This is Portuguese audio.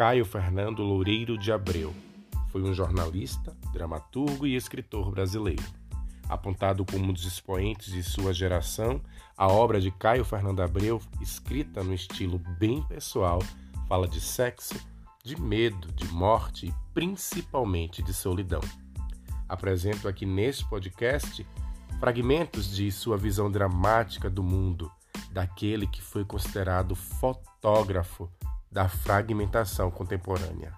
Caio Fernando Loureiro de Abreu. Foi um jornalista, dramaturgo e escritor brasileiro. Apontado como um dos expoentes de sua geração, a obra de Caio Fernando Abreu, escrita no estilo bem pessoal, fala de sexo, de medo, de morte e principalmente de solidão. Apresento aqui neste podcast fragmentos de sua visão dramática do mundo, daquele que foi considerado fotógrafo da fragmentação contemporânea.